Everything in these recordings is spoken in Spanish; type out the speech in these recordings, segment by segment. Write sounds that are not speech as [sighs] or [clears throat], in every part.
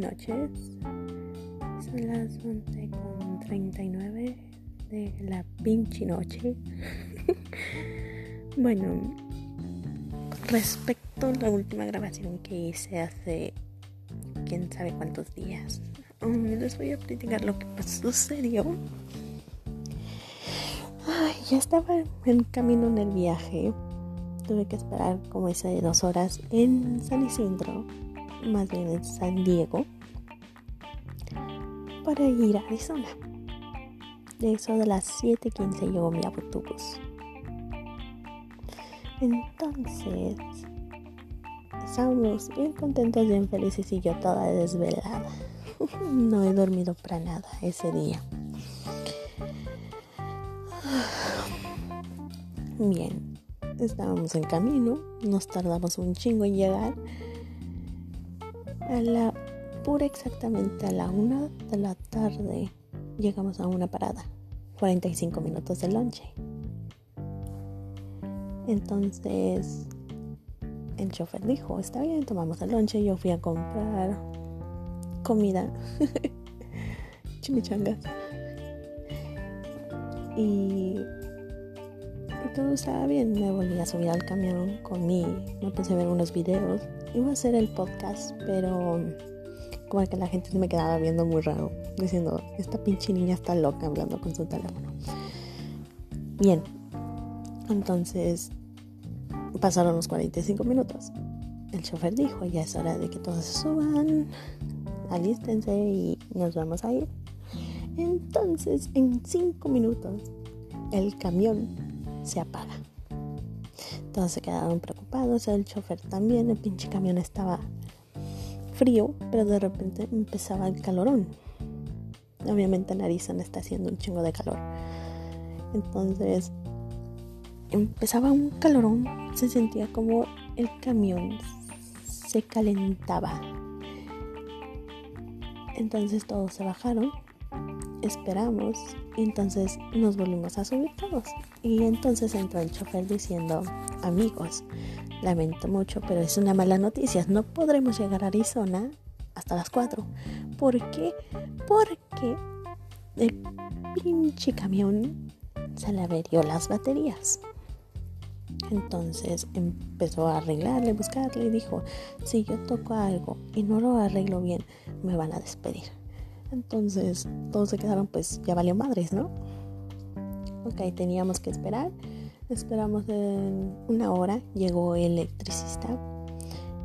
noches. Son las 11 con 39 de la pinche noche. [laughs] bueno, respecto a la última grabación que hice hace quién sabe cuántos días, um, les voy a platicar lo que pasó serio. Ay, ya estaba en camino en el viaje. Tuve que esperar como esa de dos horas en San Isidro más bien en San Diego, para ir a Arizona. De eso de las 7:15 llegó mi autobús. Entonces, estábamos bien contentos, bien felices y yo toda desvelada. [laughs] no he dormido para nada ese día. [sighs] Bien, estábamos en camino, nos tardamos un chingo en llegar a la pura exactamente a la una de la tarde llegamos a una parada. 45 minutos de lonche. Entonces el chofer dijo, está bien, tomamos el lonche. Yo fui a comprar comida. [laughs] Chimichangas. Y, todo estaba bien. Me volví a subir al camión, comí, me puse a ver unos videos iba a hacer el podcast, pero como que la gente se me quedaba viendo muy raro, diciendo, esta pinche niña está loca hablando con su teléfono. Bien, entonces pasaron los 45 minutos. El chofer dijo, ya es hora de que todos se suban, alístense y nos vamos a ir. Entonces, en 5 minutos, el camión se apaga. Todos se quedaron preocupados, el chofer también, el pinche camión estaba frío, pero de repente empezaba el calorón. Obviamente en Arizona está haciendo un chingo de calor. Entonces empezaba un calorón, se sentía como el camión se calentaba. Entonces todos se bajaron esperamos y entonces nos volvimos a subir todos. Y entonces entró el chofer diciendo, amigos, lamento mucho, pero es una mala noticia, no podremos llegar a Arizona hasta las 4. ¿Por qué? Porque el pinche camión se le averió las baterías. Entonces empezó a arreglarle, buscarle y dijo, si yo toco algo y no lo arreglo bien, me van a despedir. Entonces todos se quedaron pues ya valió madres, ¿no? Ok, teníamos que esperar. Esperamos una hora, llegó el electricista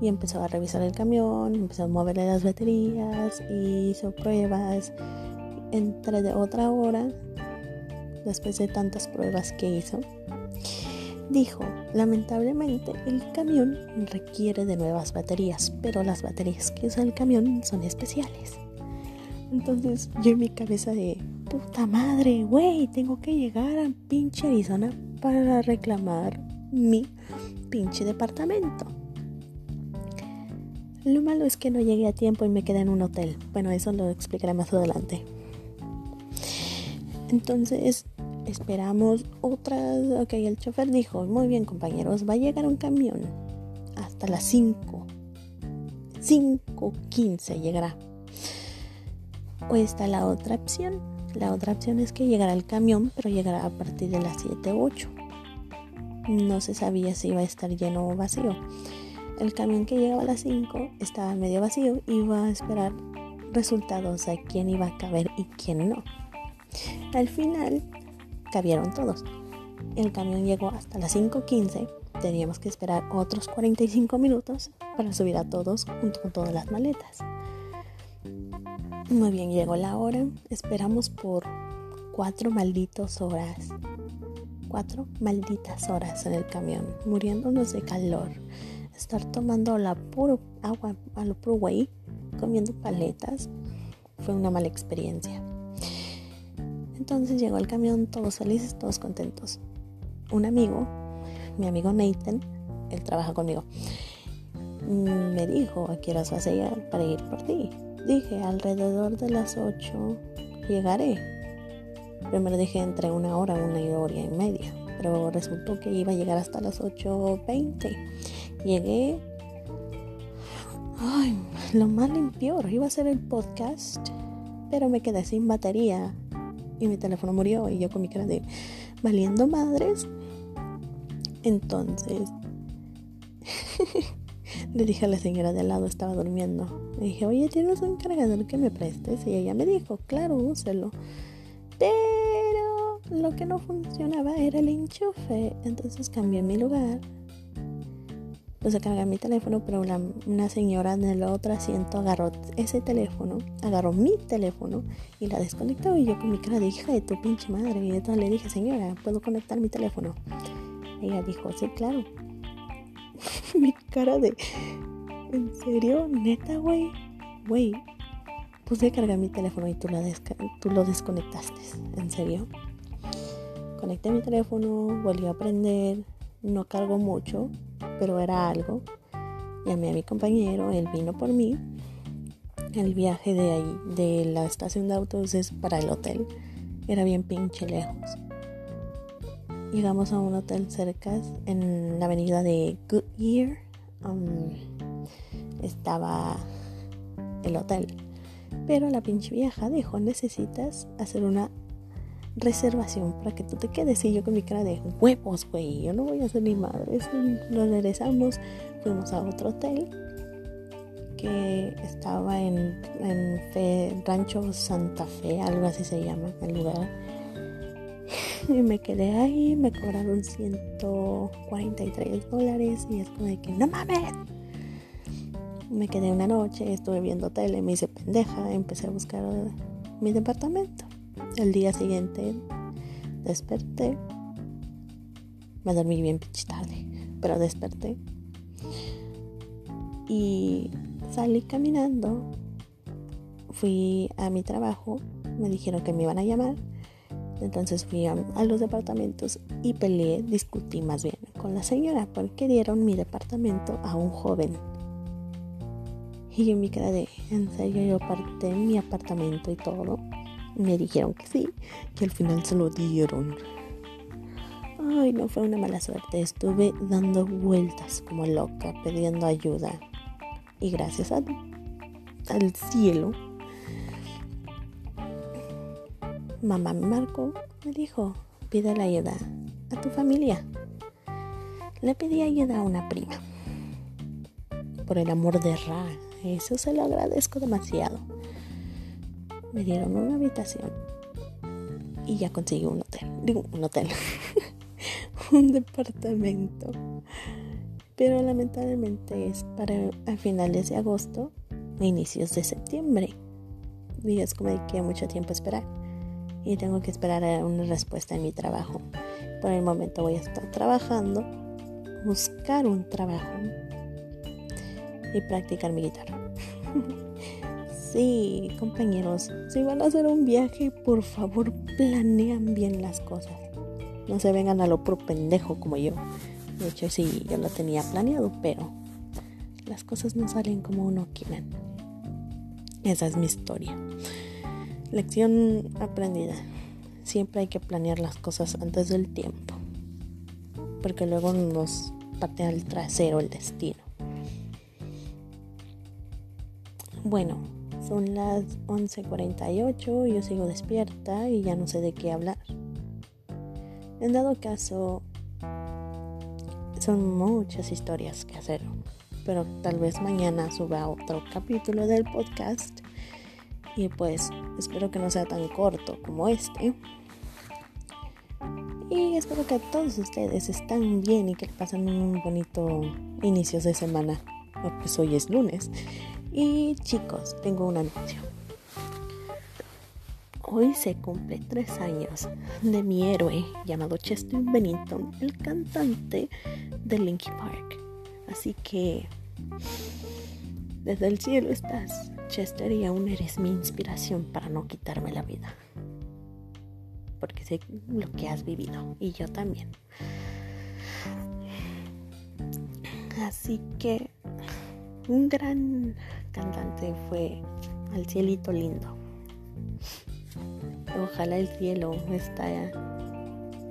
y empezó a revisar el camión, empezó a moverle las baterías, hizo pruebas. Entre de otra hora, después de tantas pruebas que hizo, dijo, lamentablemente el camión requiere de nuevas baterías, pero las baterías que usa el camión son especiales. Entonces yo en mi cabeza de puta madre, güey, tengo que llegar a pinche Arizona para reclamar mi pinche departamento. Lo malo es que no llegué a tiempo y me quedé en un hotel. Bueno, eso lo explicaré más adelante. Entonces esperamos otras. Ok, el chofer dijo: Muy bien, compañeros, va a llegar un camión hasta las 5. 5.15 llegará. O está la otra opción. La otra opción es que llegara el camión, pero llegará a partir de las 7 u 8. No se sabía si iba a estar lleno o vacío. El camión que llegaba a las 5 estaba medio vacío y iba a esperar resultados de quién iba a caber y quién no. Al final, cabieron todos. El camión llegó hasta las 5.15. Teníamos que esperar otros 45 minutos para subir a todos junto con todas las maletas. Muy bien, llegó la hora. Esperamos por cuatro malditas horas. Cuatro malditas horas en el camión, muriéndonos de calor. Estar tomando la puro agua a lo puro güey, comiendo paletas, fue una mala experiencia. Entonces llegó el camión, todos felices, todos contentos. Un amigo, mi amigo Nathan, él trabaja conmigo, me dijo, ¿a qué vas a para ir por ti? Dije, alrededor de las 8 llegaré. Primero dije entre una hora, una hora y media, pero resultó que iba a llegar hasta las 8.20. Llegué Ay, lo más limpio, iba a ser el podcast, pero me quedé sin batería y mi teléfono murió y yo con mi cara de valiendo madres. Entonces [laughs] le dije a la señora de al lado, estaba durmiendo. Le dije, oye, ¿tienes un cargador que me prestes? Y ella me dijo, claro, úselo. Pero lo que no funcionaba era el enchufe. Entonces cambié mi lugar puse a cargar mi teléfono, pero una señora en el otro asiento agarró ese teléfono, agarró mi teléfono y la desconectó. Y yo con mi cara de hija de tu pinche madre. Y entonces le dije, señora, ¿puedo conectar mi teléfono? Ella dijo, sí, claro. [laughs] mi cara de, ¿en serio? ¿Neta, güey? Güey, puse a cargar mi teléfono y tú, la lo desconectaste. ¿En serio? Conecté mi teléfono, volví a prender, no cargo mucho, pero era algo. Llamé a mi compañero, él vino por mí. El viaje de ahí, de la estación de autobuses para el hotel, era bien pinche lejos. Llegamos a un hotel cerca en la avenida de Goodyear. Um, estaba el hotel. Pero la pinche vieja dijo, necesitas hacer una reservación para que tú te quedes. Y yo con mi cara de huevos, güey, yo no voy a ser ni madre. Nos regresamos, fuimos a otro hotel que estaba en, en Rancho Santa Fe, algo así se llama el lugar. Y me quedé ahí, me cobraron 143 dólares y es como de que no mames. Me quedé una noche, estuve viendo tele, me hice pendeja, empecé a buscar mi departamento. El día siguiente desperté. Me dormí bien pinche pero desperté. Y salí caminando. Fui a mi trabajo. Me dijeron que me iban a llamar. Entonces fui a, los departamentos y peleé, discutí más bien con la señora porque dieron mi departamento a un joven. Y mi cara de, en serio, yo aparté mi apartamento y todo. Me dijeron que sí, que al final se lo dieron. Ay, no fue una mala suerte. Estuve dando vueltas como loca, pidiendo ayuda. Y gracias al cielo, mamá me marcó, me dijo, pide la ayuda a tu familia. Le pedí ayuda a una prima. Por el amor de Ra, eso se lo agradezco demasiado me dieron una habitación y ya conseguí un hotel. Digo, un hotel. [laughs] un departamento. Pero lamentablemente es para a finales de agosto inicios de septiembre. Y es como que mucho tiempo esperar. Y tengo que esperar una respuesta en mi trabajo. Por el momento voy a estar trabajando, buscar un trabajo y practicar mi guitarra. [laughs] Sí, compañeros, si van a hacer un viaje, por favor planean bien las cosas. No se vengan a lo pro pendejo como yo. De hecho, sí, yo lo tenía planeado, pero las cosas no salen como uno quiere. Esa es mi historia. Lección aprendida. Siempre hay que planear las cosas antes del tiempo. Porque luego nos patea el trasero el destino. Bueno, son las 11:48, yo sigo despierta y ya no sé de qué hablar. En dado caso, son muchas historias que hacer, pero tal vez mañana suba otro capítulo del podcast y pues espero que no sea tan corto como este. Y espero que todos ustedes estén bien y que pasen un bonito inicio de semana, pues hoy es lunes. Y chicos, tengo un anuncio. Hoy se cumple tres años de mi héroe llamado Chester Bennington, el cantante de Linkin Park. Así que desde el cielo estás, Chester, y aún eres mi inspiración para no quitarme la vida. Porque sé lo que has vivido y yo también. Así que un gran cantante fue al cielito lindo. Ojalá el cielo esté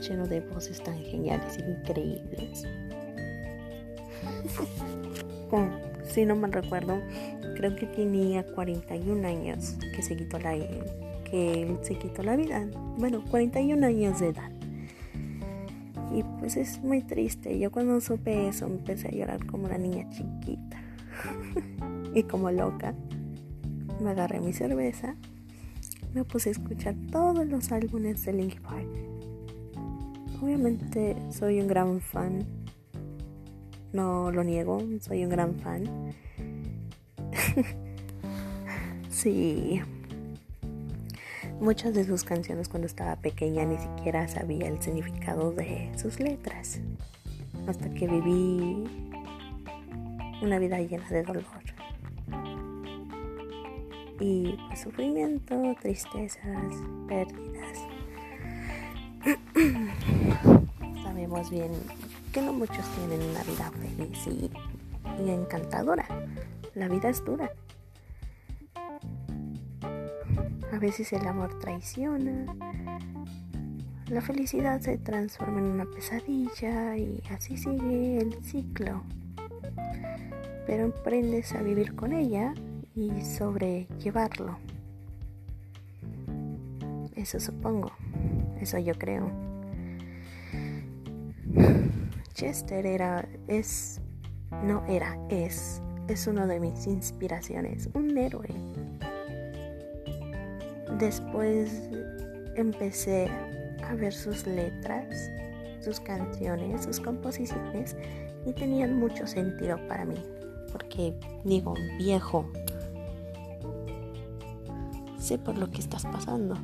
lleno de voces tan geniales e increíbles. [laughs] si no mal recuerdo, creo que tenía 41 años que se quitó la que se quitó la vida. Bueno, 41 años de edad. Y pues es muy triste. Yo cuando supe eso empecé a llorar como una niña chiquita. [laughs] y como loca. Me agarré mi cerveza. Me puse a escuchar todos los álbumes de Linkin Park. Obviamente soy un gran fan. No lo niego, soy un gran fan. [laughs] sí. Muchas de sus canciones cuando estaba pequeña ni siquiera sabía el significado de sus letras. Hasta que viví una vida llena de dolor. Y pues, sufrimiento, tristezas, pérdidas. [clears throat] Sabemos bien que no muchos tienen una vida feliz y, y encantadora. La vida es dura. A veces el amor traiciona. La felicidad se transforma en una pesadilla y así sigue el ciclo. Pero aprendes a vivir con ella y sobrellevarlo. Eso supongo. Eso yo creo. Chester era, es, no era, es, es uno de mis inspiraciones, un héroe Después empecé a ver sus letras, sus canciones, sus composiciones y tenían mucho sentido para mí. Porque digo, viejo, sé por lo que estás pasando.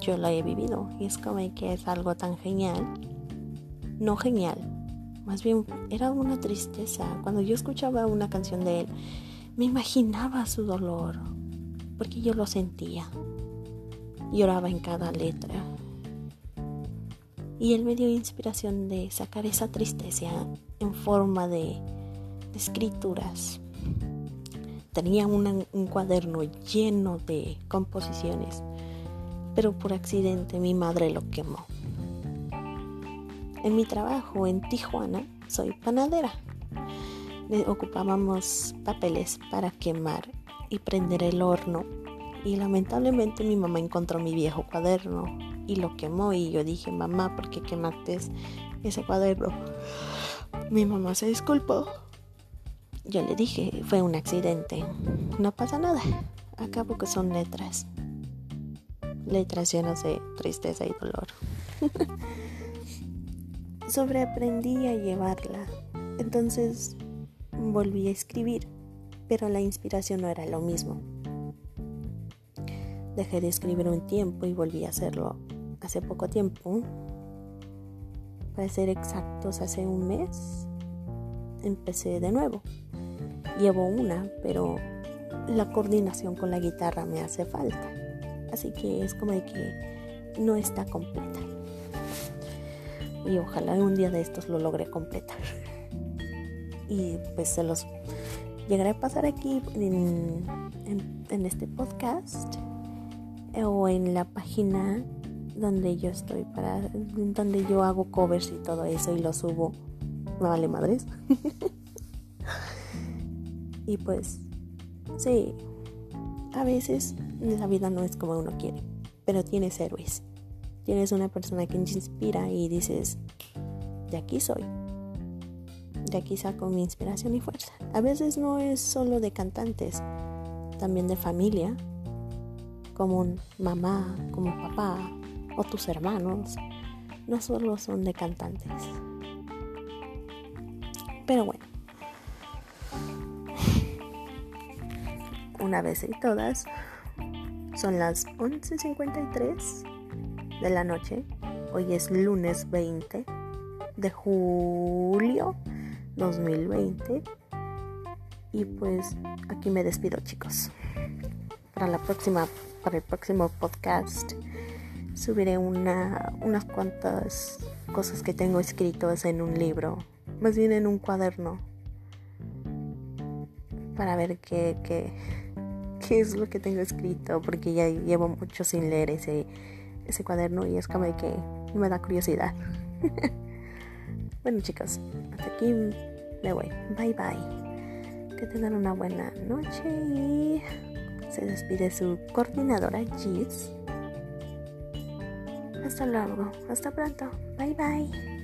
Yo lo he vivido y es como que es algo tan genial. No genial, más bien era una tristeza. Cuando yo escuchaba una canción de él, me imaginaba su dolor, porque yo lo sentía lloraba en cada letra. Y él me dio inspiración de sacar esa tristeza en forma de, escrituras. Tenía un cuaderno lleno de composiciones, pero por accidente mi madre lo quemó. En mi trabajo en Tijuana soy panadera. Ocupábamos papeles para quemar y prender el horno y lamentablemente mi mamá encontró mi viejo cuaderno y lo quemó y yo dije, mamá, ¿por qué quemaste ese cuaderno? Mi mamá se disculpó. Yo le dije, fue un accidente. No pasa nada. Acabo que son letras. Letras llenas de tristeza y dolor. [laughs] Sobreaprendí a llevarla. Entonces volví a escribir, pero la inspiración no era lo mismo. Dejé de escribir un tiempo y volví a hacerlo hace poco tiempo. Para ser exactos, hace un mes empecé de nuevo. Llevo una, pero la coordinación con la guitarra me hace falta. Así que es como de que no está completa. Y ojalá un día de estos lo logre completar. Y pues se los llegaré a pasar aquí en, en este podcast o en la página donde yo estoy para donde yo hago covers y todo eso y lo subo. No vale madres. [laughs] Y pues sí a veces la vida no es como uno quiere pero tienes héroes tienes una persona que te inspira y dices de aquí soy. De aquí saco mi inspiración y fuerza. A veces no es solo de cantantes también de familia como mamá, como papá o tus hermanos, no solo son de cantantes. Pero bueno, una vez y todas, son las 11.53 de la noche. Hoy es lunes 20 de julio 2020. Y pues aquí me despido chicos. Para la próxima para el próximo podcast subiré una, unas cuantas cosas que tengo escritas en un libro, más bien en un cuaderno, para ver qué, qué, qué es lo que tengo escrito, porque ya llevo mucho sin leer ese, ese cuaderno y es como de que me da curiosidad. [laughs] bueno chicos, hasta aquí me voy. Bye bye. Que tengan una buena noche y se despide su coordinadora Giz. Hasta luego, hasta pronto. Bye bye.